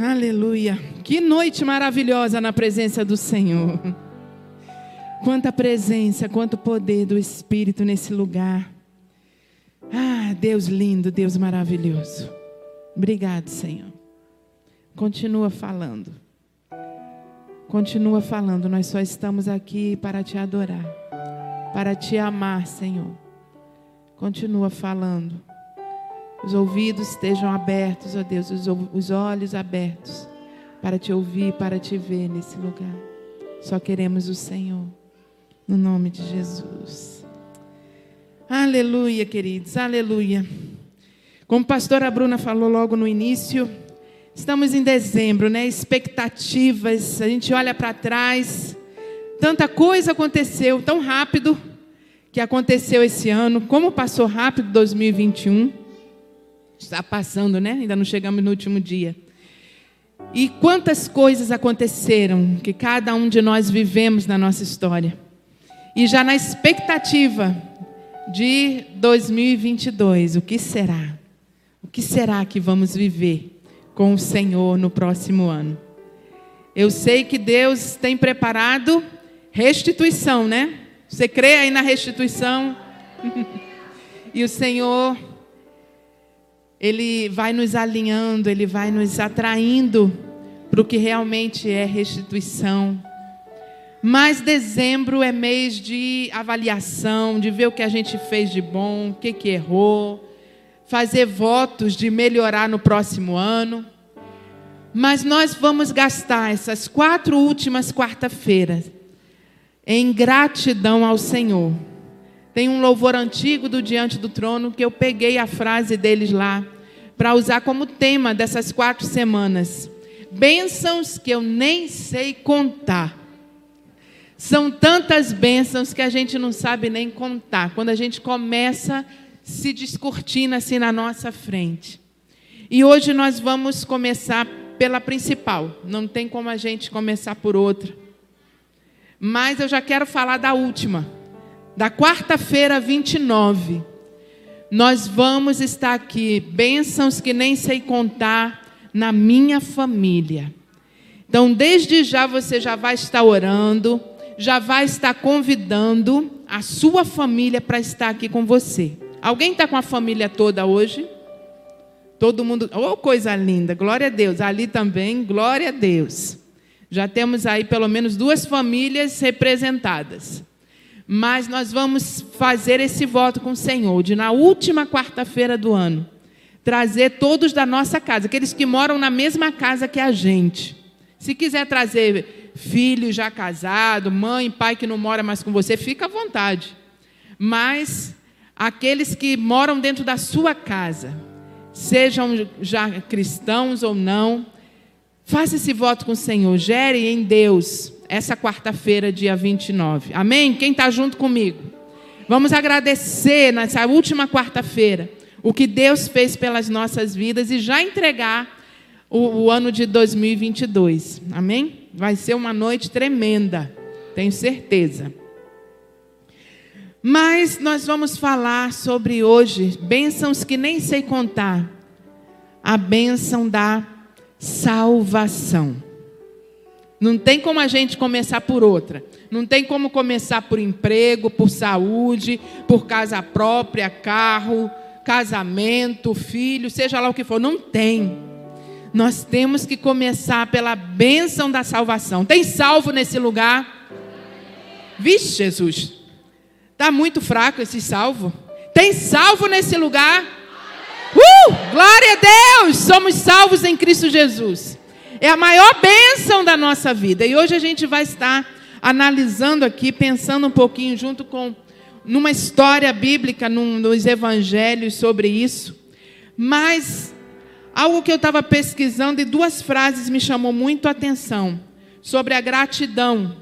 Aleluia. Que noite maravilhosa na presença do Senhor. Quanta presença, quanto poder do Espírito nesse lugar. Ah, Deus lindo, Deus maravilhoso. Obrigado, Senhor. Continua falando. Continua falando. Nós só estamos aqui para te adorar, para te amar, Senhor. Continua falando os ouvidos estejam abertos, ó Deus, os olhos abertos para te ouvir, para te ver nesse lugar. Só queremos o Senhor, no nome de Jesus. Aleluia, queridos, aleluia. Como a pastora Bruna falou logo no início, estamos em dezembro, né? Expectativas, a gente olha para trás, tanta coisa aconteceu tão rápido que aconteceu esse ano, como passou rápido 2021. Está passando, né? Ainda não chegamos no último dia. E quantas coisas aconteceram que cada um de nós vivemos na nossa história. E já na expectativa de 2022, o que será? O que será que vamos viver com o Senhor no próximo ano? Eu sei que Deus tem preparado restituição, né? Você crê aí na restituição? e o Senhor ele vai nos alinhando, ele vai nos atraindo para o que realmente é restituição. Mas dezembro é mês de avaliação, de ver o que a gente fez de bom, o que, que errou, fazer votos de melhorar no próximo ano. Mas nós vamos gastar essas quatro últimas quarta-feiras em gratidão ao Senhor. Tem um louvor antigo do Diante do Trono que eu peguei a frase deles lá para usar como tema dessas quatro semanas. Bênçãos que eu nem sei contar. São tantas bênçãos que a gente não sabe nem contar. Quando a gente começa se descortina assim na nossa frente. E hoje nós vamos começar pela principal. Não tem como a gente começar por outra. Mas eu já quero falar da última da quarta-feira 29, nós vamos estar aqui, bênçãos que nem sei contar, na minha família. Então, desde já você já vai estar orando, já vai estar convidando a sua família para estar aqui com você. Alguém está com a família toda hoje? Todo mundo, oh coisa linda, glória a Deus. Ali também, glória a Deus. Já temos aí pelo menos duas famílias representadas. Mas nós vamos fazer esse voto com o Senhor, de na última quarta-feira do ano, trazer todos da nossa casa, aqueles que moram na mesma casa que a gente. Se quiser trazer filho já casado, mãe, pai que não mora mais com você, fica à vontade. Mas aqueles que moram dentro da sua casa, sejam já cristãos ou não, faça esse voto com o Senhor, gere em Deus essa quarta-feira, dia 29. Amém? Quem está junto comigo? Vamos agradecer nessa última quarta-feira o que Deus fez pelas nossas vidas e já entregar o, o, ano de 2022. Amém? Vai ser uma noite tremenda, tenho certeza. Mas nós vamos falar sobre hoje bênçãos que nem sei contar. A bênção da salvação. Não tem como a gente começar por outra. Não tem como começar por emprego, por saúde, por casa própria, carro, casamento, filho, seja lá o que for. Não tem. Nós temos que começar pela bênção da salvação. Tem salvo nesse lugar? Vixe, Jesus. Está muito fraco esse salvo. Tem salvo nesse lugar? Uh! Glória a Deus! Somos salvos em Cristo Jesus. É a maior bênção da nossa vida. E hoje a gente vai estar analisando aqui, pensando um pouquinho junto com numa história bíblica, num, nos evangelhos sobre isso. Mas algo que eu estava pesquisando e duas frases me chamou muito a atenção sobre a gratidão.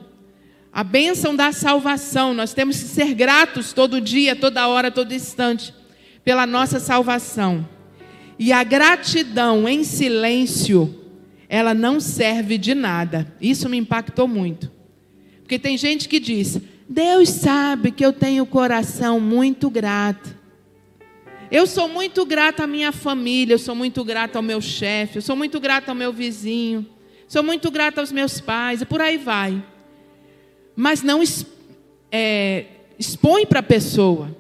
A bênção da salvação. Nós temos que ser gratos todo dia, toda hora, todo instante pela nossa salvação. E a gratidão em silêncio ela não serve de nada. Isso me impactou muito. Porque tem gente que diz: Deus sabe que eu tenho o coração muito grato. Eu sou muito grata à minha família, eu sou muito grata ao meu chefe, eu sou muito grata ao meu vizinho, sou muito grata aos meus pais, e por aí vai. Mas não é, expõe para a pessoa,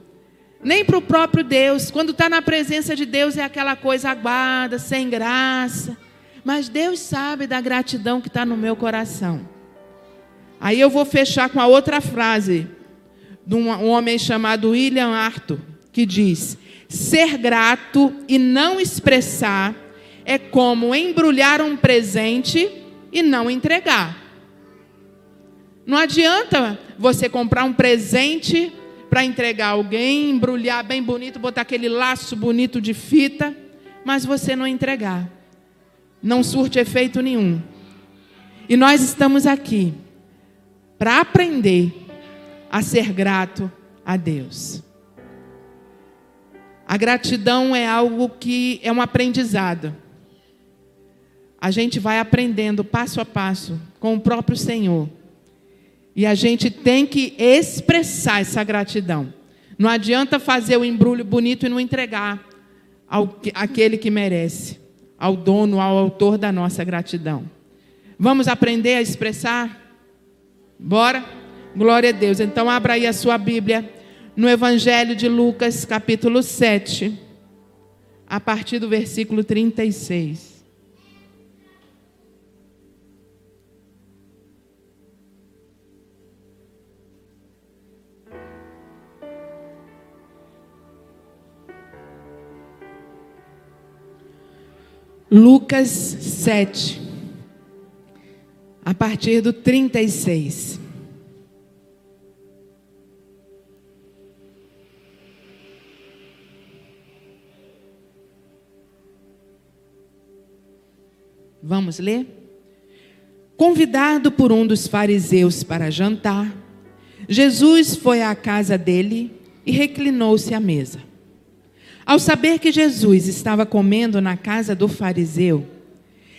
nem para o próprio Deus. Quando está na presença de Deus é aquela coisa aguada, sem graça. Mas Deus sabe da gratidão que está no meu coração. Aí eu vou fechar com a outra frase de um homem chamado William Arthur, que diz: Ser grato e não expressar é como embrulhar um presente e não entregar. Não adianta você comprar um presente para entregar alguém, embrulhar bem bonito, botar aquele laço bonito de fita, mas você não entregar. Não surte efeito nenhum. E nós estamos aqui para aprender a ser grato a Deus. A gratidão é algo que é um aprendizado. A gente vai aprendendo passo a passo com o próprio Senhor. E a gente tem que expressar essa gratidão. Não adianta fazer o embrulho bonito e não entregar ao aquele que merece, ao dono, ao autor da nossa gratidão. Vamos aprender a expressar? Bora? Glória a Deus. Então abra aí a sua Bíblia no Evangelho de Lucas, capítulo 7, a partir do versículo 36. Lucas 7, a partir do 36. Vamos ler? Convidado por um dos fariseus para jantar, Jesus foi à casa dele e reclinou-se à mesa. Ao saber que Jesus estava comendo na casa do fariseu,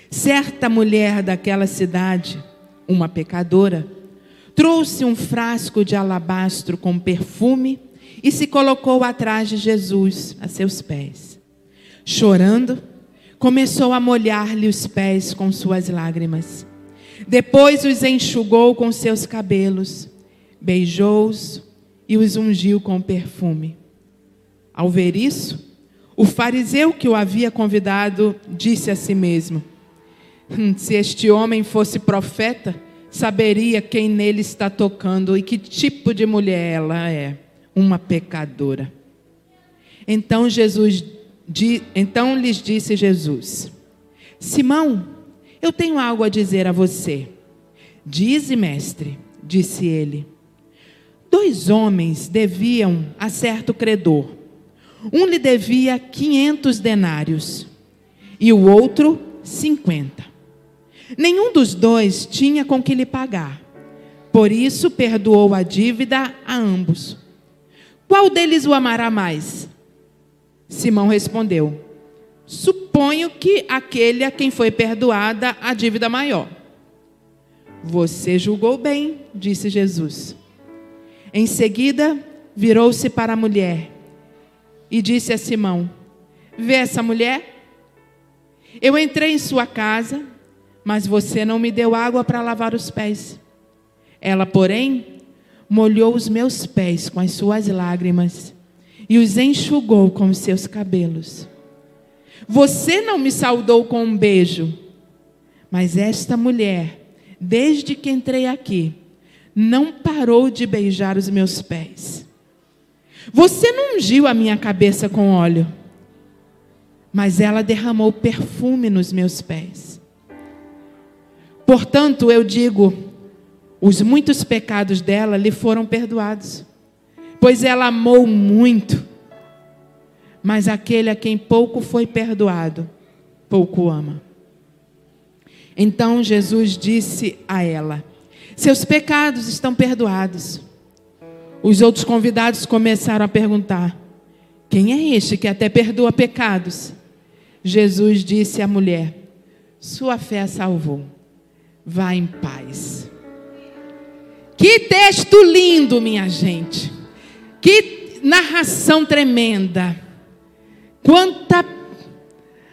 certa mulher daquela cidade, uma pecadora, trouxe um frasco de alabastro com perfume e se colocou atrás de Jesus, a seus pés. Chorando, começou a molhar-lhe os pés com suas lágrimas. Depois os enxugou com seus cabelos, beijou-os e os ungiu com perfume. Ao ver isso, o fariseu que o havia convidado disse a si mesmo: hum, Se este homem fosse profeta, saberia quem nele está tocando e que tipo de mulher ela é, uma pecadora. Então Jesus então lhes disse Jesus: Simão, eu tenho algo a dizer a você. Dize, mestre, disse ele. Dois homens deviam a certo credor. Um lhe devia quinhentos denários e o outro cinquenta. Nenhum dos dois tinha com que lhe pagar. Por isso perdoou a dívida a ambos. Qual deles o amará mais? Simão respondeu: Suponho que aquele a quem foi perdoada a dívida maior. Você julgou bem, disse Jesus. Em seguida, virou-se para a mulher e disse a Simão: Vê essa mulher? Eu entrei em sua casa, mas você não me deu água para lavar os pés. Ela, porém, molhou os meus pés com as suas lágrimas e os enxugou com os seus cabelos. Você não me saudou com um beijo, mas esta mulher, desde que entrei aqui, não parou de beijar os meus pés. Você não ungiu a minha cabeça com óleo, mas ela derramou perfume nos meus pés. Portanto, eu digo: os muitos pecados dela lhe foram perdoados pois ela amou muito. Mas aquele a quem pouco foi perdoado, pouco ama. Então Jesus disse a ela: Seus pecados estão perdoados. Os outros convidados começaram a perguntar: Quem é este que até perdoa pecados? Jesus disse à mulher: Sua fé a salvou. Vá em paz. Que texto lindo, minha gente. Que narração tremenda. quanta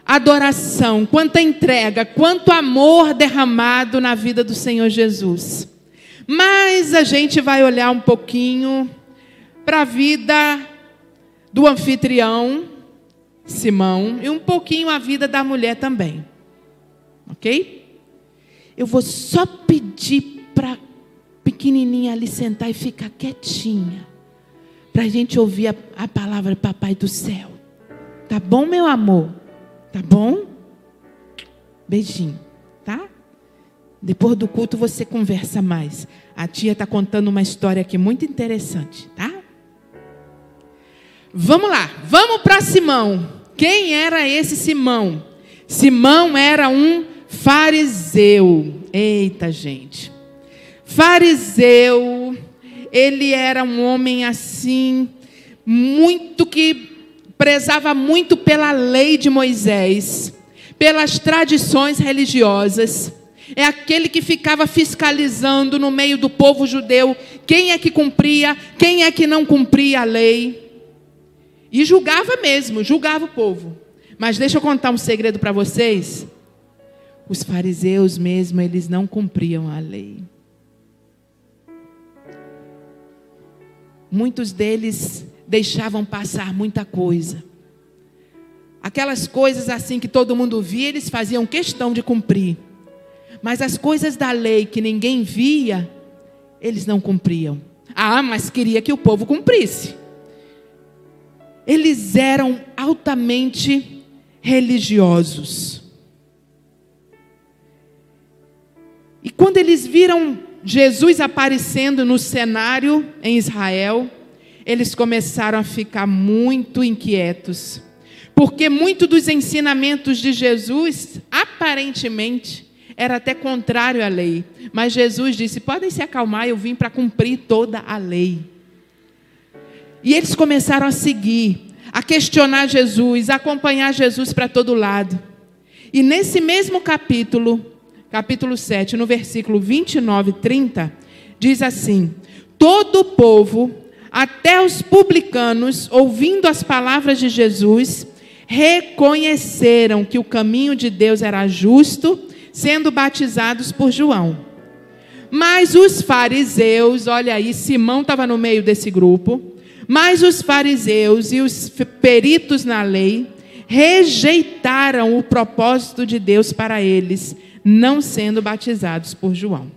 adoração, quanta entrega, quanto amor derramado na vida do Senhor Jesus. Mas a gente vai olhar um pouquinho para a vida do anfitrião, Simão, e um pouquinho a vida da mulher também. Ok? Eu vou só pedir para pequenininha ali sentar e ficar quietinha, para a gente ouvir a, a palavra Papai do céu. Tá bom, meu amor? Tá bom? Beijinho? Depois do culto você conversa mais. A tia está contando uma história aqui muito interessante, tá? Vamos lá, vamos para Simão. Quem era esse Simão? Simão era um fariseu. Eita, gente. Fariseu, ele era um homem assim, muito que prezava muito pela lei de Moisés, pelas tradições religiosas. É aquele que ficava fiscalizando no meio do povo judeu quem é que cumpria, quem é que não cumpria a lei. E julgava mesmo, julgava o povo. Mas deixa eu contar um segredo para vocês. Os fariseus mesmo, eles não cumpriam a lei. Muitos deles deixavam passar muita coisa. Aquelas coisas assim que todo mundo via, eles faziam questão de cumprir. Mas as coisas da lei que ninguém via, eles não cumpriam. Ah, mas queria que o povo cumprisse. Eles eram altamente religiosos. E quando eles viram Jesus aparecendo no cenário em Israel, eles começaram a ficar muito inquietos, porque muito dos ensinamentos de Jesus, aparentemente, era até contrário à lei. Mas Jesus disse: podem se acalmar, eu vim para cumprir toda a lei. E eles começaram a seguir, a questionar Jesus, a acompanhar Jesus para todo lado. E nesse mesmo capítulo, capítulo 7, no versículo 29 e 30, diz assim: Todo o povo até os publicanos, ouvindo as palavras de Jesus, reconheceram que o caminho de Deus era justo, sendo batizados por João. Mas os fariseus, olha aí, Simão estava no meio desse grupo, mas os fariseus e os peritos na lei rejeitaram o propósito de Deus para eles, não sendo batizados por João.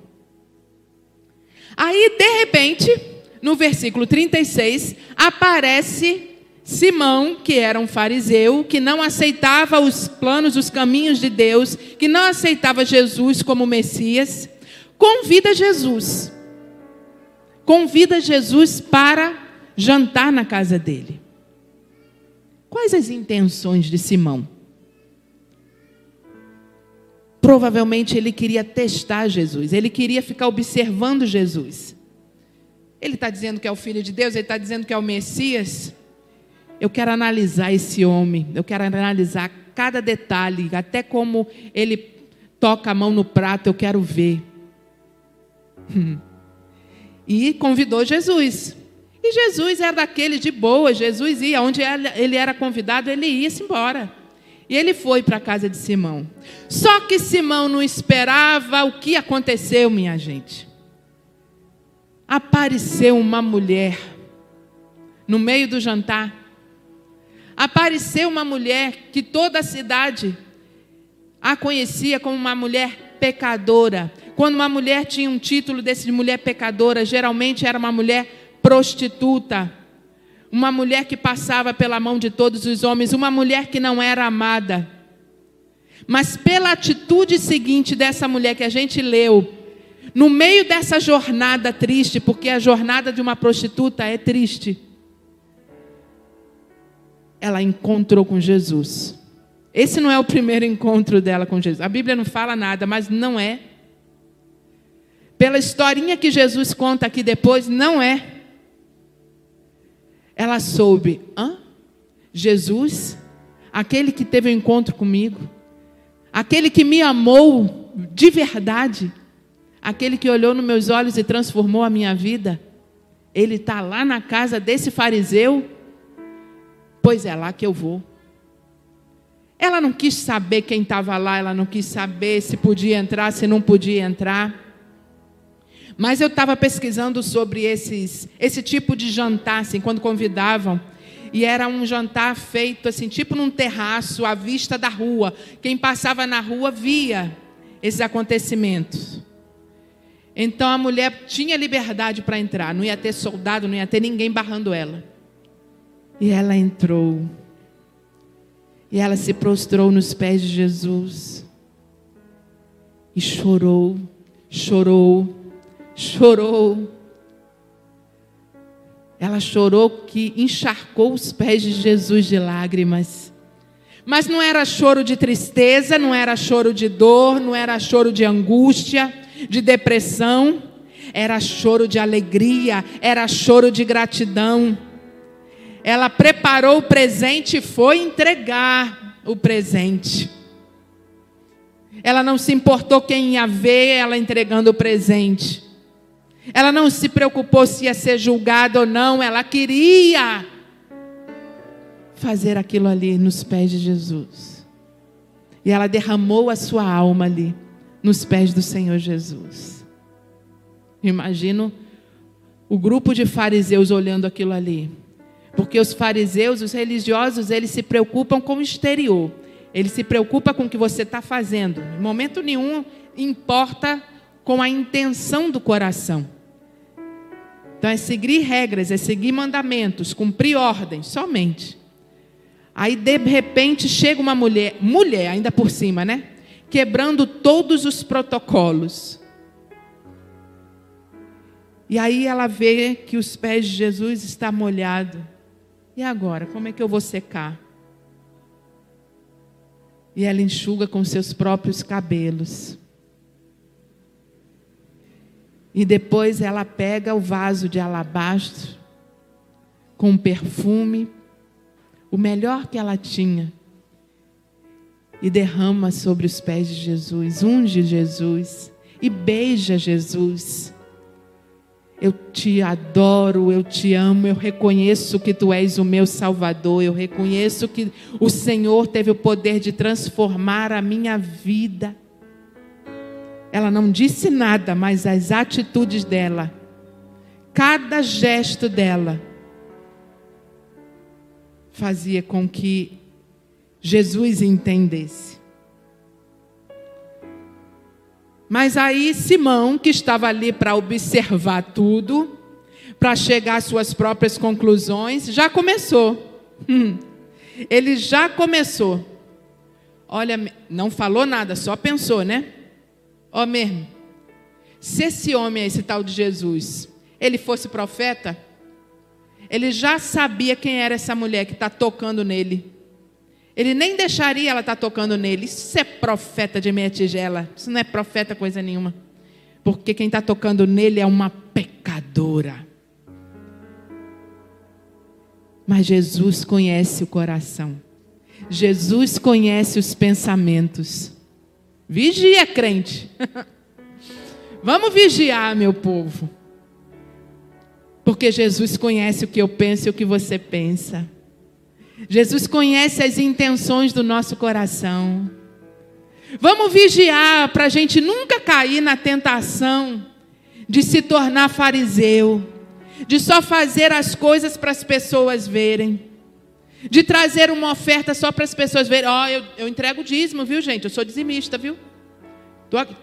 Aí, de repente, no versículo 36, aparece Simão, que era um fariseu, que não aceitava os planos, os caminhos de Deus, que não aceitava Jesus como Messias, convida Jesus. Convida Jesus para jantar na casa dele. Quais as intenções de Simão? Provavelmente ele queria testar Jesus, ele queria ficar observando Jesus. Ele está dizendo que é o Filho de Deus, ele está dizendo que é o Messias. Eu quero analisar esse homem, eu quero analisar cada detalhe, até como ele toca a mão no prato, eu quero ver. E convidou Jesus. E Jesus era daquele de boa, Jesus ia, onde ele era convidado, ele ia-se embora. E ele foi para a casa de Simão. Só que Simão não esperava o que aconteceu, minha gente apareceu uma mulher no meio do jantar. Apareceu uma mulher que toda a cidade a conhecia como uma mulher pecadora. Quando uma mulher tinha um título desse de mulher pecadora, geralmente era uma mulher prostituta, uma mulher que passava pela mão de todos os homens, uma mulher que não era amada. Mas pela atitude seguinte dessa mulher que a gente leu, no meio dessa jornada triste, porque a jornada de uma prostituta é triste, ela encontrou com Jesus. Esse não é o primeiro encontro dela com Jesus. A Bíblia não fala nada, mas não é. Pela historinha que Jesus conta aqui depois, não é. Ela soube, hã? Jesus, aquele que teve o um encontro comigo, aquele que me amou de verdade, aquele que olhou nos meus olhos e transformou a minha vida, ele está lá na casa desse fariseu? Pois é lá que eu vou. Ela não quis saber quem estava lá, ela não quis saber se podia entrar, se não podia entrar. Mas eu estava pesquisando sobre esses, esse tipo de jantar, assim, quando convidavam. E era um jantar feito assim, tipo num terraço, à vista da rua. Quem passava na rua via esses acontecimentos. Então a mulher tinha liberdade para entrar, não ia ter soldado, não ia ter ninguém barrando ela. E ela entrou. E ela se prostrou nos pés de Jesus. E chorou, chorou, chorou. Ela chorou que encharcou os pés de Jesus de lágrimas. Mas não era choro de tristeza, não era choro de dor, não era choro de angústia, de depressão. Era choro de alegria, era choro de gratidão. Ela preparou o presente e foi entregar o presente. Ela não se importou quem ia ver ela entregando o presente. Ela não se preocupou se ia ser julgada ou não, ela queria fazer aquilo ali nos pés de Jesus. E ela derramou a sua alma ali, nos pés do Senhor Jesus. Imagino o grupo de fariseus olhando aquilo ali. Porque os fariseus, os religiosos, eles se preocupam com o exterior. Ele se preocupa com o que você está fazendo. Em momento nenhum importa com a intenção do coração. Então é seguir regras, é seguir mandamentos, cumprir ordens somente. Aí de repente chega uma mulher, mulher ainda por cima, né? Quebrando todos os protocolos. E aí ela vê que os pés de Jesus estão molhados. E agora, como é que eu vou secar? E ela enxuga com seus próprios cabelos. E depois ela pega o vaso de alabastro com perfume, o melhor que ela tinha, e derrama sobre os pés de Jesus, unge Jesus e beija Jesus. Eu te adoro, eu te amo, eu reconheço que tu és o meu Salvador, eu reconheço que o Senhor teve o poder de transformar a minha vida. Ela não disse nada, mas as atitudes dela, cada gesto dela, fazia com que Jesus entendesse. Mas aí Simão, que estava ali para observar tudo, para chegar às suas próprias conclusões, já começou. Hum. Ele já começou. Olha, não falou nada, só pensou, né? Ó mesmo, se esse homem, esse tal de Jesus, ele fosse profeta, ele já sabia quem era essa mulher que está tocando nele. Ele nem deixaria ela estar tá tocando nele. Isso é profeta de meia tigela. Isso não é profeta coisa nenhuma. Porque quem está tocando nele é uma pecadora. Mas Jesus conhece o coração. Jesus conhece os pensamentos. Vigia, crente. Vamos vigiar, meu povo. Porque Jesus conhece o que eu penso e o que você pensa. Jesus conhece as intenções do nosso coração. Vamos vigiar para a gente nunca cair na tentação de se tornar fariseu, de só fazer as coisas para as pessoas verem de trazer uma oferta só para as pessoas verem. Ó, oh, eu, eu entrego dízimo, viu, gente? Eu sou dizimista, viu?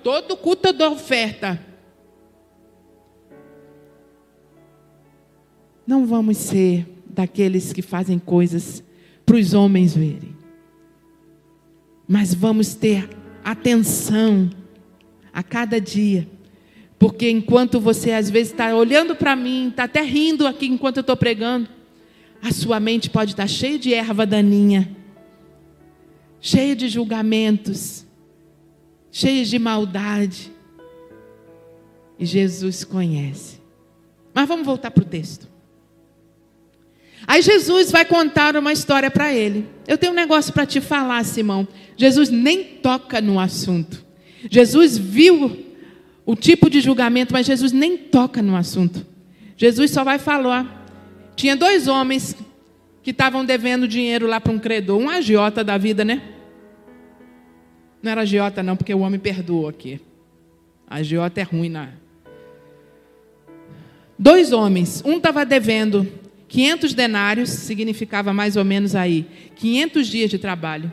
Todo culto eu dou oferta. Não vamos ser daqueles que fazem coisas para os homens verem. Mas vamos ter atenção a cada dia. Porque enquanto você às vezes está olhando para mim, está até rindo aqui enquanto eu estou pregando, a sua mente pode estar cheia de erva daninha, cheia de julgamentos, cheia de maldade. E Jesus conhece. Mas vamos voltar para o texto. Aí Jesus vai contar uma história para ele. Eu tenho um negócio para te falar, Simão. Jesus nem toca no assunto. Jesus viu o tipo de julgamento, mas Jesus nem toca no assunto. Jesus só vai falar tinha dois homens que estavam devendo dinheiro lá para um credor, um agiota da vida, né? Não era agiota, não, porque o homem perdoa aqui. A agiota é ruim na. Dois homens, um estava devendo 500 denários, significava mais ou menos aí 500 dias de trabalho.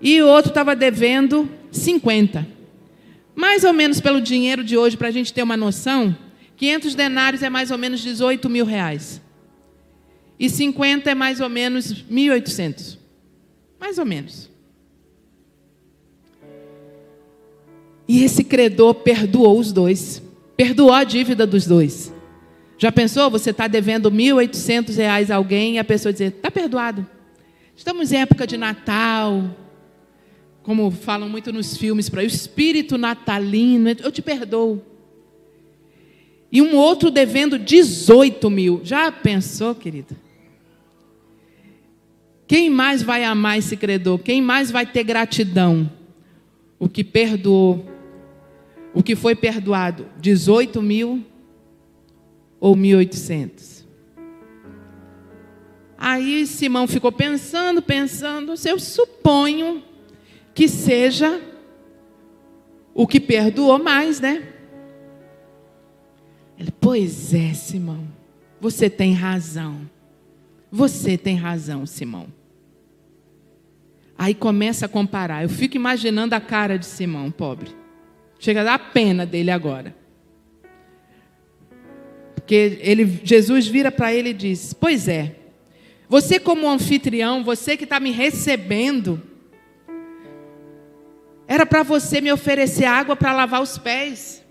E o outro estava devendo 50. Mais ou menos pelo dinheiro de hoje, para a gente ter uma noção, 500 denários é mais ou menos 18 mil reais. E 50 é mais ou menos 1.800. Mais ou menos. E esse credor perdoou os dois. Perdoou a dívida dos dois. Já pensou? Você está devendo 1.800 reais a alguém e a pessoa dizer, está perdoado. Estamos em época de Natal. Como falam muito nos filmes, para o espírito natalino, eu te perdoo. E um outro devendo 18 mil. Já pensou, querida? Quem mais vai amar esse credor? Quem mais vai ter gratidão? O que perdoou o que foi perdoado? 18 mil ou 1.800? Aí Simão ficou pensando, pensando. Eu suponho que seja o que perdoou mais, né? Ele, pois é, Simão, você tem razão. Você tem razão, Simão. Aí começa a comparar. Eu fico imaginando a cara de Simão, pobre. Chega a dar pena dele agora. Porque ele, Jesus vira para ele e diz: Pois é, você, como anfitrião, você que está me recebendo, era para você me oferecer água para lavar os pés.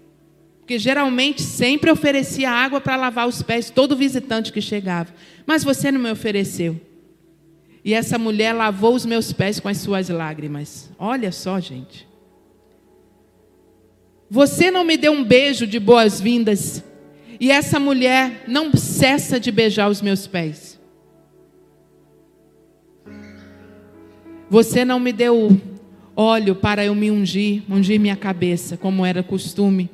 Porque geralmente sempre oferecia água para lavar os pés, todo visitante que chegava. Mas você não me ofereceu. E essa mulher lavou os meus pés com as suas lágrimas. Olha só, gente. Você não me deu um beijo de boas-vindas. E essa mulher não cessa de beijar os meus pés. Você não me deu óleo para eu me ungir, ungir minha cabeça, como era costume.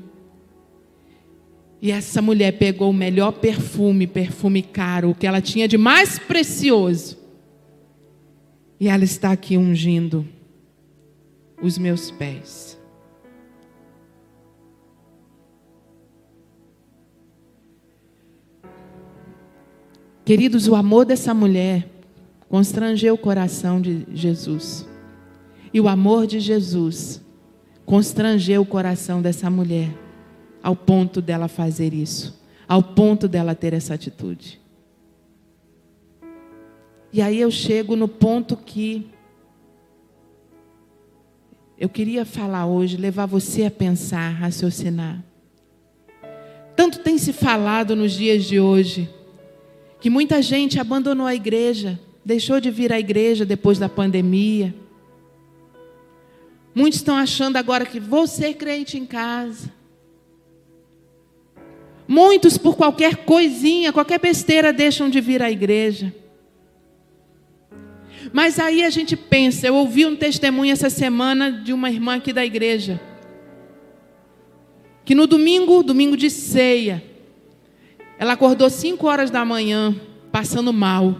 E essa mulher pegou o melhor perfume, perfume caro, o que ela tinha de mais precioso. E ela está aqui ungindo os meus pés. Queridos, o amor dessa mulher constrangeu o coração de Jesus. E o amor de Jesus constrangeu o coração dessa mulher, ao ponto dela fazer isso, ao ponto dela ter essa atitude. E aí eu chego no ponto que eu queria falar hoje, levar você a pensar, raciocinar. Tanto tem se falado nos dias de hoje que muita gente abandonou a igreja, deixou de vir à igreja depois da pandemia. Muitos estão achando agora que vou ser crente em casa. Muitos, por qualquer coisinha, qualquer besteira, deixam de vir à igreja. Mas aí a gente pensa, eu ouvi um testemunho essa semana de uma irmã aqui da igreja. Que no domingo, domingo de ceia, ela acordou 5 horas da manhã, passando mal.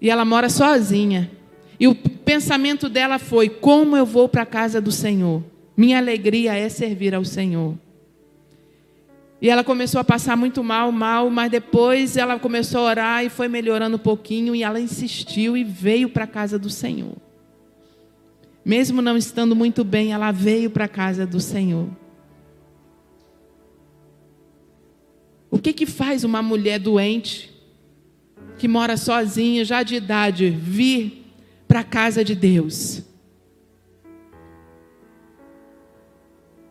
E ela mora sozinha. E o pensamento dela foi: como eu vou para a casa do Senhor? Minha alegria é servir ao Senhor. E ela começou a passar muito mal, mal, mas depois ela começou a orar e foi melhorando um pouquinho e ela insistiu e veio para a casa do Senhor. Mesmo não estando muito bem, ela veio para a casa do Senhor. O que que faz uma mulher doente que mora sozinha, já de idade, vir para a casa de Deus?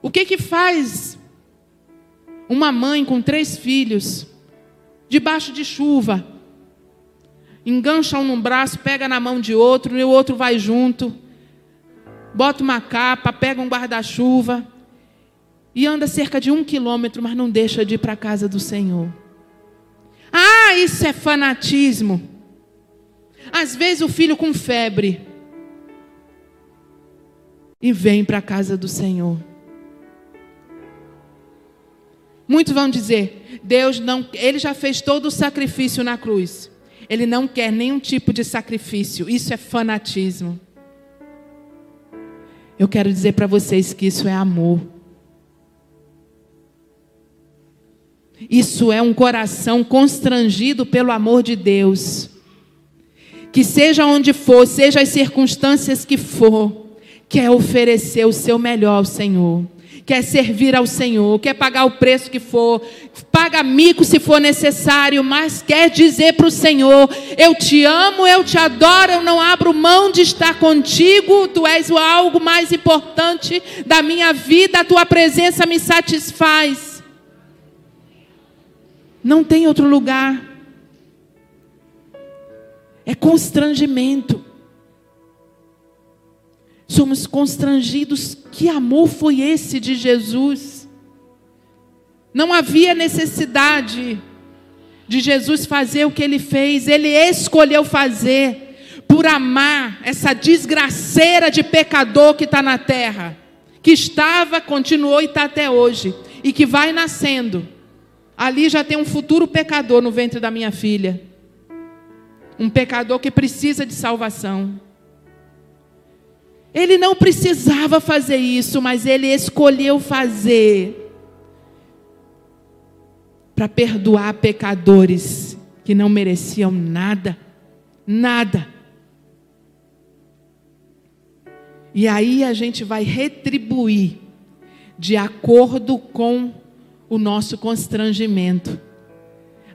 O que que faz uma mãe com três filhos, debaixo de chuva, engancha um num braço, pega na mão de outro, e o outro vai junto, bota uma capa, pega um guarda-chuva, e anda cerca de um quilômetro, mas não deixa de ir para a casa do Senhor. Ah, isso é fanatismo. Às vezes o filho com febre e vem para a casa do Senhor. Muitos vão dizer: Deus não, ele já fez todo o sacrifício na cruz. Ele não quer nenhum tipo de sacrifício. Isso é fanatismo. Eu quero dizer para vocês que isso é amor. Isso é um coração constrangido pelo amor de Deus. Que seja onde for, seja as circunstâncias que for, quer oferecer o seu melhor ao Senhor quer servir ao Senhor, quer pagar o preço que for, paga mico se for necessário, mas quer dizer para o Senhor: Eu te amo, eu te adoro, eu não abro mão de estar contigo, tu és o algo mais importante da minha vida, a tua presença me satisfaz. Não tem outro lugar. É constrangimento somos constrangidos. Que amor foi esse de Jesus? Não havia necessidade de Jesus fazer o que ele fez, ele escolheu fazer por amar essa desgraceira de pecador que está na terra, que estava, continuou e está até hoje, e que vai nascendo. Ali já tem um futuro pecador no ventre da minha filha. Um pecador que precisa de salvação. Ele não precisava fazer isso, mas ele escolheu fazer para perdoar pecadores que não mereciam nada, nada. E aí a gente vai retribuir de acordo com o nosso constrangimento.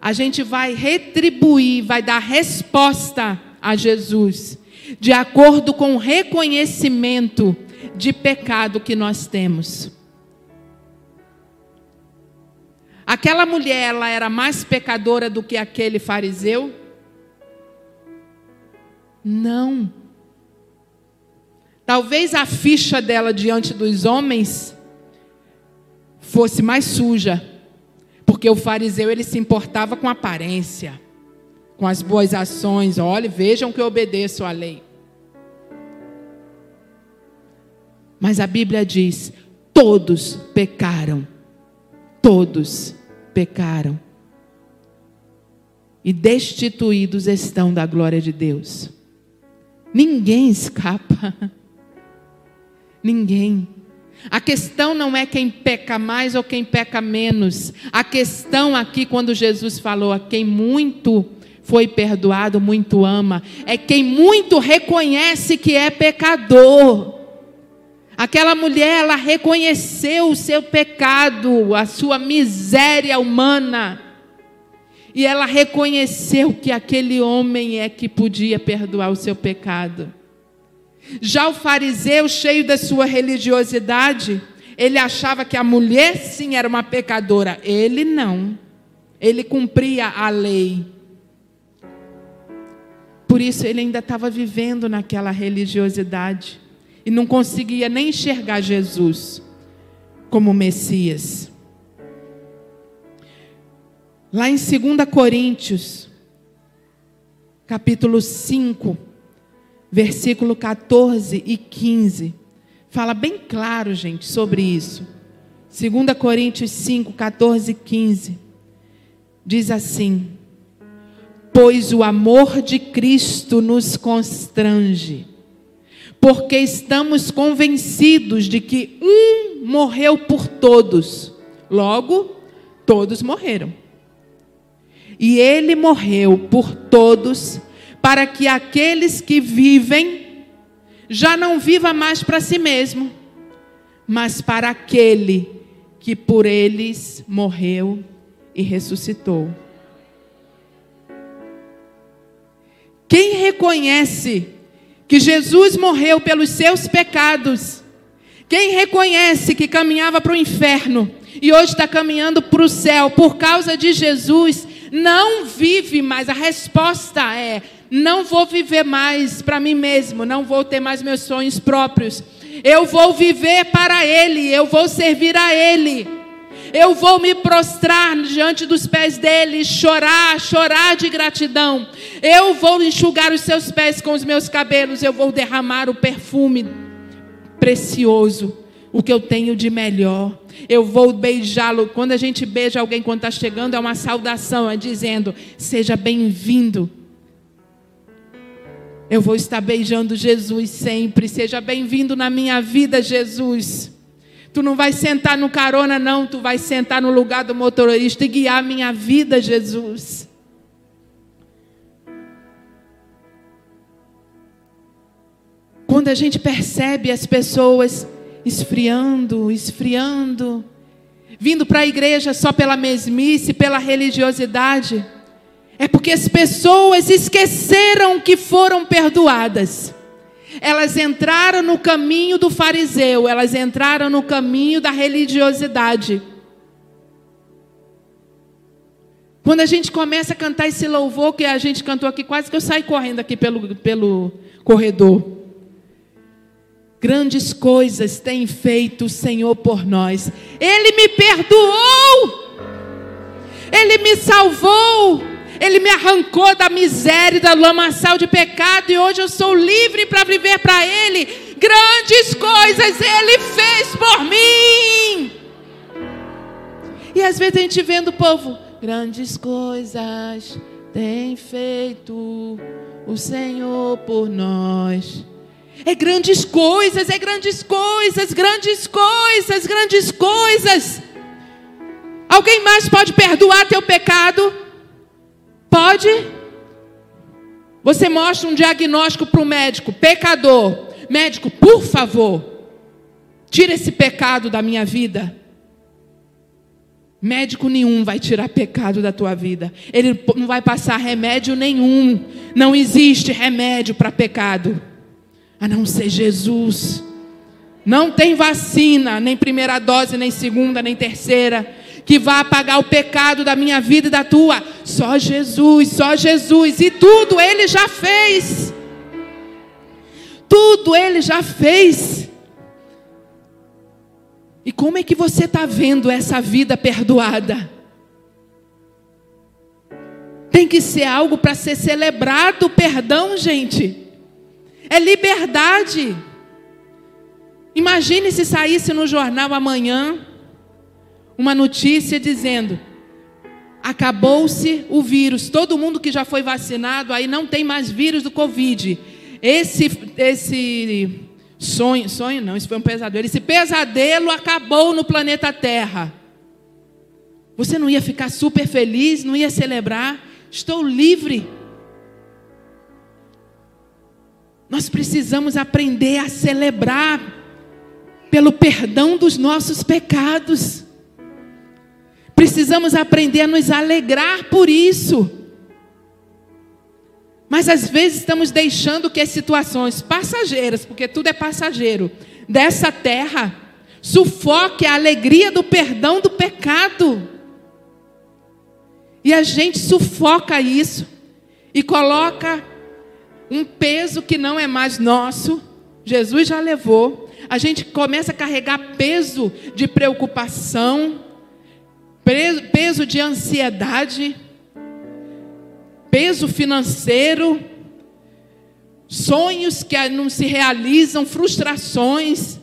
A gente vai retribuir, vai dar resposta a Jesus de acordo com o reconhecimento de pecado que nós temos. Aquela mulher, ela era mais pecadora do que aquele fariseu? Não. Talvez a ficha dela diante dos homens fosse mais suja, porque o fariseu ele se importava com aparência com as boas ações. Olhe, vejam que eu obedeço à lei. Mas a Bíblia diz: todos pecaram. Todos pecaram. E destituídos estão da glória de Deus. Ninguém escapa. Ninguém. A questão não é quem peca mais ou quem peca menos. A questão aqui, quando Jesus falou a quem muito foi perdoado, muito ama. É quem muito reconhece que é pecador. Aquela mulher, ela reconheceu o seu pecado, a sua miséria humana. E ela reconheceu que aquele homem é que podia perdoar o seu pecado. Já o fariseu, cheio da sua religiosidade, ele achava que a mulher sim era uma pecadora. Ele não. Ele cumpria a lei. Por isso ele ainda estava vivendo naquela religiosidade e não conseguia nem enxergar Jesus como Messias. Lá em 2 Coríntios, capítulo 5, versículo 14 e 15, fala bem claro, gente, sobre isso. 2 Coríntios 5, 14 e 15, diz assim: pois o amor de Cristo nos constrange, porque estamos convencidos de que um morreu por todos, logo, todos morreram. E ele morreu por todos, para que aqueles que vivem já não viva mais para si mesmo, mas para aquele que por eles morreu e ressuscitou. Quem reconhece que Jesus morreu pelos seus pecados, quem reconhece que caminhava para o inferno e hoje está caminhando para o céu por causa de Jesus, não vive mais. A resposta é: não vou viver mais para mim mesmo, não vou ter mais meus sonhos próprios. Eu vou viver para Ele, eu vou servir a Ele. Eu vou me prostrar diante dos pés dele, chorar, chorar de gratidão. Eu vou enxugar os seus pés com os meus cabelos, eu vou derramar o perfume precioso, o que eu tenho de melhor. Eu vou beijá-lo. Quando a gente beija alguém quando está chegando, é uma saudação, é dizendo: Seja bem-vindo, Eu vou estar beijando Jesus sempre. Seja bem-vindo na minha vida, Jesus. Tu não vai sentar no carona, não. Tu vai sentar no lugar do motorista e guiar a minha vida, Jesus. Quando a gente percebe as pessoas esfriando, esfriando, vindo para a igreja só pela mesmice, pela religiosidade, é porque as pessoas esqueceram que foram perdoadas. Elas entraram no caminho do fariseu, elas entraram no caminho da religiosidade. Quando a gente começa a cantar esse louvor que a gente cantou aqui, quase que eu saio correndo aqui pelo, pelo corredor. Grandes coisas tem feito o Senhor por nós. Ele me perdoou. Ele me salvou. Ele me arrancou da miséria, da lamaçal de pecado e hoje eu sou livre para viver para Ele. Grandes coisas Ele fez por mim. E às vezes a gente vendo o povo, grandes coisas tem feito o Senhor por nós. É grandes coisas, é grandes coisas, grandes coisas, grandes coisas. Alguém mais pode perdoar teu pecado? Pode? Você mostra um diagnóstico para o médico, pecador. Médico, por favor, tira esse pecado da minha vida. Médico nenhum vai tirar pecado da tua vida. Ele não vai passar remédio nenhum. Não existe remédio para pecado a não ser Jesus. Não tem vacina, nem primeira dose, nem segunda, nem terceira, que vá apagar o pecado da minha vida e da tua. Só Jesus, só Jesus. E tudo Ele já fez. Tudo Ele já fez. E como é que você está vendo essa vida perdoada? Tem que ser algo para ser celebrado, perdão, gente é liberdade. Imagine se saísse no jornal amanhã uma notícia dizendo: acabou-se o vírus, todo mundo que já foi vacinado aí não tem mais vírus do Covid. Esse, esse sonho, sonho não, isso foi um pesadelo. Esse pesadelo acabou no planeta Terra. Você não ia ficar super feliz, não ia celebrar? Estou livre. Nós precisamos aprender a celebrar pelo perdão dos nossos pecados. Precisamos aprender a nos alegrar por isso. Mas às vezes estamos deixando que as situações passageiras, porque tudo é passageiro, dessa terra, sufoque a alegria do perdão do pecado. E a gente sufoca isso e coloca um peso que não é mais nosso, Jesus já levou. A gente começa a carregar peso de preocupação, peso de ansiedade, peso financeiro, sonhos que não se realizam, frustrações,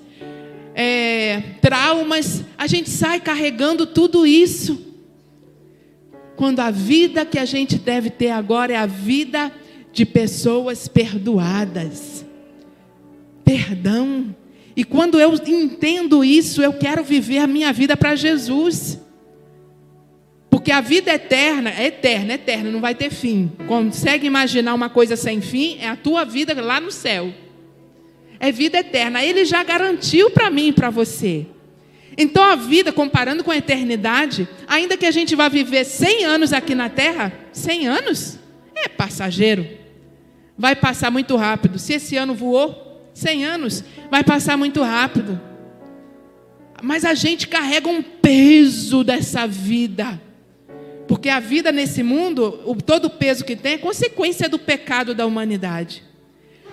é, traumas. A gente sai carregando tudo isso. Quando a vida que a gente deve ter agora é a vida de pessoas perdoadas. Perdão. E quando eu entendo isso, eu quero viver a minha vida para Jesus. Porque a vida eterna é eterna, é eterna, não vai ter fim. Consegue imaginar uma coisa sem fim? É a tua vida lá no céu. É vida eterna. Ele já garantiu para mim e para você. Então a vida, comparando com a eternidade, ainda que a gente vá viver 100 anos aqui na terra, 100 anos é passageiro vai passar muito rápido. Se esse ano voou 100 anos, vai passar muito rápido. Mas a gente carrega um peso dessa vida. Porque a vida nesse mundo, o, todo o peso que tem é consequência do pecado da humanidade.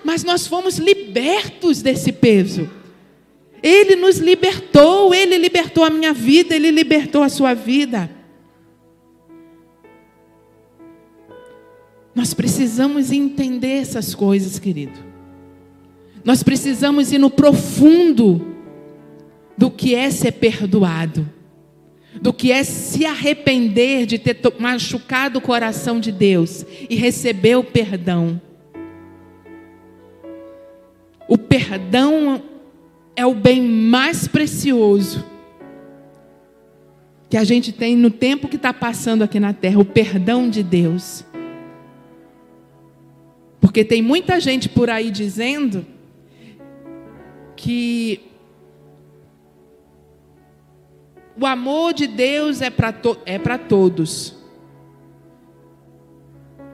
Mas nós fomos libertos desse peso. Ele nos libertou, ele libertou a minha vida, ele libertou a sua vida. Nós precisamos entender essas coisas, querido. Nós precisamos ir no profundo do que é ser perdoado, do que é se arrepender de ter machucado o coração de Deus e receber o perdão. O perdão é o bem mais precioso que a gente tem no tempo que está passando aqui na terra o perdão de Deus. Porque tem muita gente por aí dizendo que o amor de Deus é para to é todos.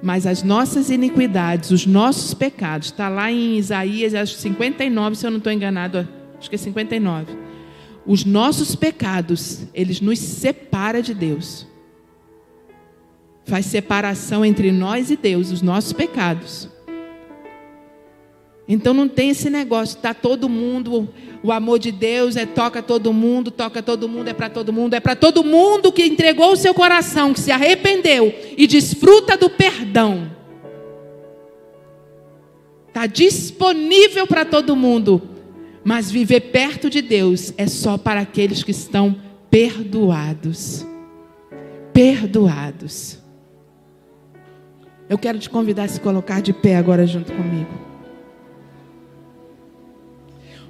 Mas as nossas iniquidades, os nossos pecados, está lá em Isaías, acho 59, se eu não estou enganado, acho que é 59. Os nossos pecados, eles nos separam de Deus. Faz separação entre nós e Deus, os nossos pecados. Então não tem esse negócio, tá todo mundo, o amor de Deus é toca todo mundo, toca todo mundo, é para todo mundo, é para todo mundo que entregou o seu coração, que se arrependeu e desfruta do perdão. Está disponível para todo mundo, mas viver perto de Deus é só para aqueles que estão perdoados. Perdoados. Eu quero te convidar a se colocar de pé agora junto comigo.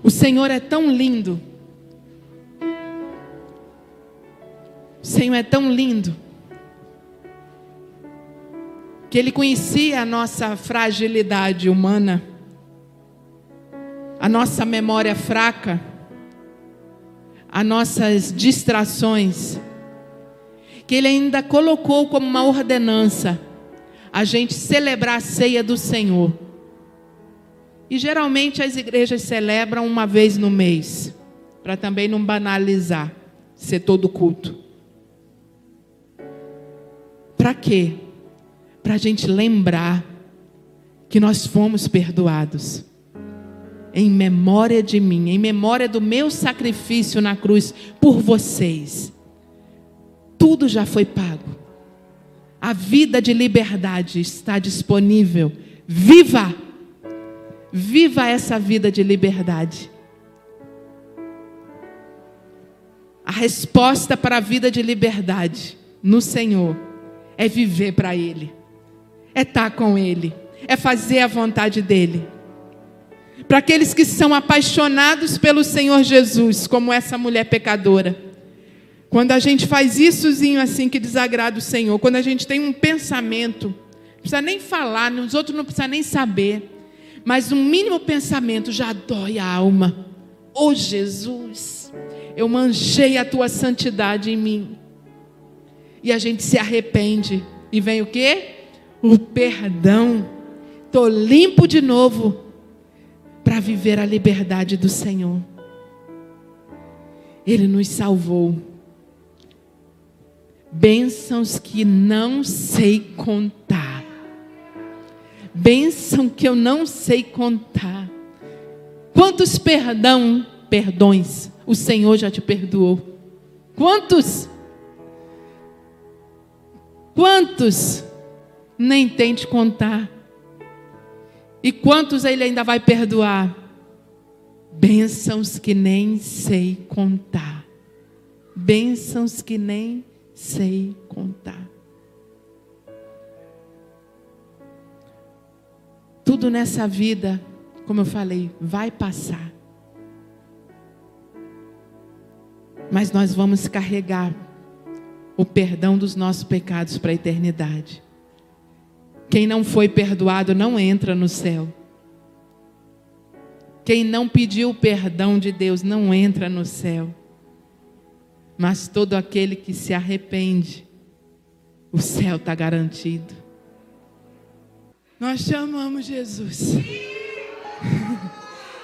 O Senhor é tão lindo. O Senhor é tão lindo. Que Ele conhecia a nossa fragilidade humana, a nossa memória fraca, as nossas distrações. Que Ele ainda colocou como uma ordenança a gente celebrar a ceia do Senhor. E geralmente as igrejas celebram uma vez no mês, para também não banalizar, ser todo culto. Para quê? Para a gente lembrar que nós fomos perdoados. Em memória de mim, em memória do meu sacrifício na cruz por vocês. Tudo já foi pago. A vida de liberdade está disponível. Viva! Viva essa vida de liberdade. A resposta para a vida de liberdade no Senhor é viver para Ele, é estar com Ele, é fazer a vontade dEle. Para aqueles que são apaixonados pelo Senhor Jesus, como essa mulher pecadora, quando a gente faz issozinho assim que desagrada o Senhor, quando a gente tem um pensamento, não precisa nem falar, os outros não precisam nem saber, mas um mínimo pensamento já dói a alma. Oh Jesus, eu manchei a tua santidade em mim. E a gente se arrepende. E vem o que? O perdão. Estou limpo de novo para viver a liberdade do Senhor. Ele nos salvou. Bênçãos que não sei contar bênção que eu não sei contar. Quantos perdão, perdões o Senhor já te perdoou? Quantos? Quantos? Nem tente contar. E quantos ele ainda vai perdoar? Bênçãos que nem sei contar. Bênçãos que nem sei contar. Tudo nessa vida, como eu falei, vai passar. Mas nós vamos carregar o perdão dos nossos pecados para a eternidade. Quem não foi perdoado não entra no céu. Quem não pediu o perdão de Deus não entra no céu. Mas todo aquele que se arrepende, o céu está garantido. Nós te amamos, Jesus.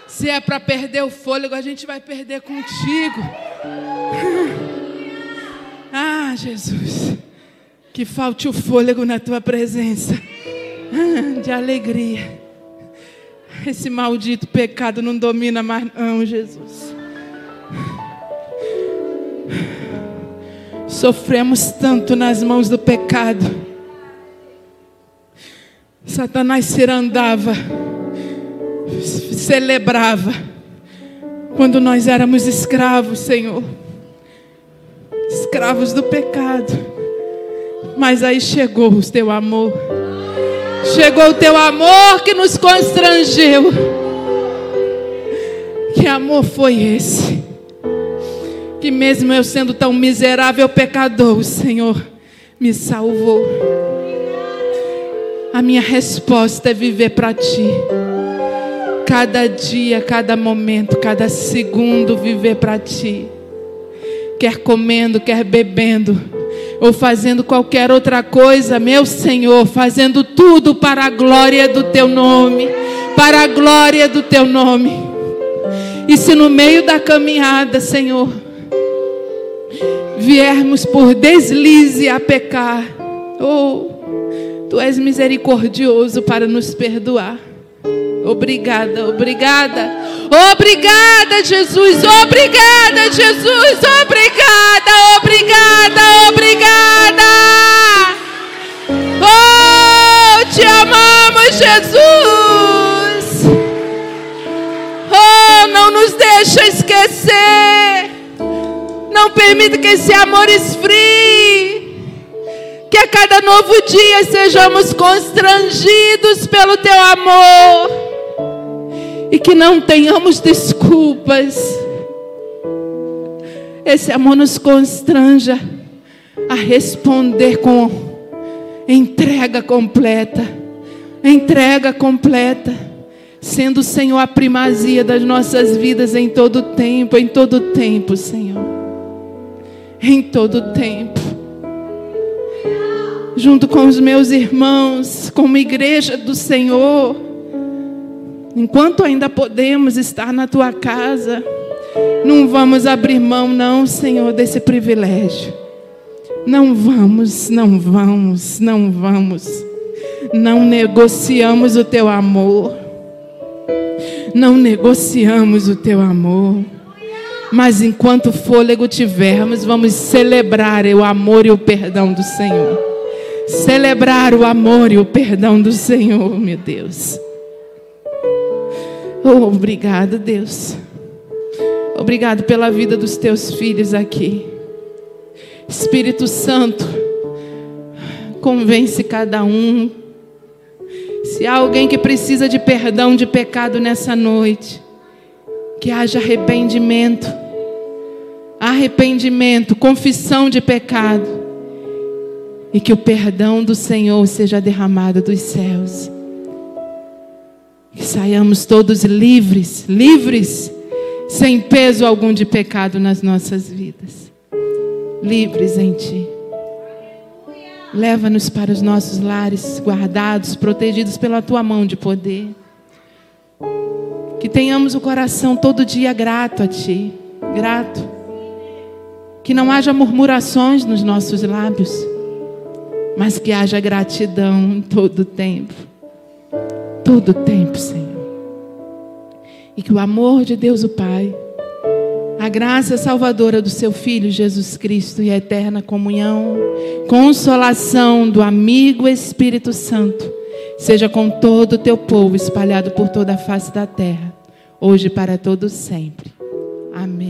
Se é para perder o fôlego, a gente vai perder contigo. Ah, Jesus. Que falte o fôlego na tua presença. De alegria. Esse maldito pecado não domina mais, não, Jesus. Sofremos tanto nas mãos do pecado Satanás cirandava, celebrava, quando nós éramos escravos, Senhor, escravos do pecado. Mas aí chegou o teu amor, chegou o teu amor que nos constrangeu. Que amor foi esse? Que mesmo eu sendo tão miserável pecador, o Senhor me salvou. A minha resposta é viver para ti. Cada dia, cada momento, cada segundo viver para ti. Quer comendo, quer bebendo, ou fazendo qualquer outra coisa, meu Senhor, fazendo tudo para a glória do teu nome, para a glória do teu nome. E se no meio da caminhada, Senhor, viermos por deslize a pecar, oh, Tu és misericordioso para nos perdoar. Obrigada, obrigada. Obrigada, Jesus. Obrigada, Jesus. Obrigada, obrigada, obrigada. Oh, te amamos, Jesus. Oh, não nos deixa esquecer. Não permita que esse amor esfrie. Cada novo dia sejamos constrangidos pelo teu amor. E que não tenhamos desculpas. Esse amor nos constranja a responder com entrega completa. Entrega completa. Sendo o Senhor a primazia das nossas vidas em todo tempo, em todo tempo, Senhor. Em todo tempo junto com os meus irmãos, como igreja do Senhor, enquanto ainda podemos estar na tua casa, não vamos abrir mão, não, Senhor, desse privilégio. Não vamos, não vamos, não vamos. Não negociamos o teu amor. Não negociamos o teu amor. Mas enquanto fôlego tivermos, vamos celebrar o amor e o perdão do Senhor celebrar o amor e o perdão do Senhor, meu Deus. Oh, obrigado, Deus. Obrigado pela vida dos teus filhos aqui. Espírito Santo, convence cada um. Se há alguém que precisa de perdão de pecado nessa noite, que haja arrependimento, arrependimento, confissão de pecado e que o perdão do Senhor seja derramado dos céus. Que saiamos todos livres, livres, sem peso algum de pecado nas nossas vidas. Livres em Ti. Leva-nos para os nossos lares, guardados, protegidos pela Tua mão de poder. Que tenhamos o coração todo dia grato a Ti, grato. Que não haja murmurações nos nossos lábios mas que haja gratidão em todo tempo. Todo tempo, Senhor. E que o amor de Deus, o Pai, a graça salvadora do seu Filho Jesus Cristo e a eterna comunhão, consolação do amigo Espírito Santo, seja com todo o teu povo espalhado por toda a face da terra, hoje e para todos sempre. Amém.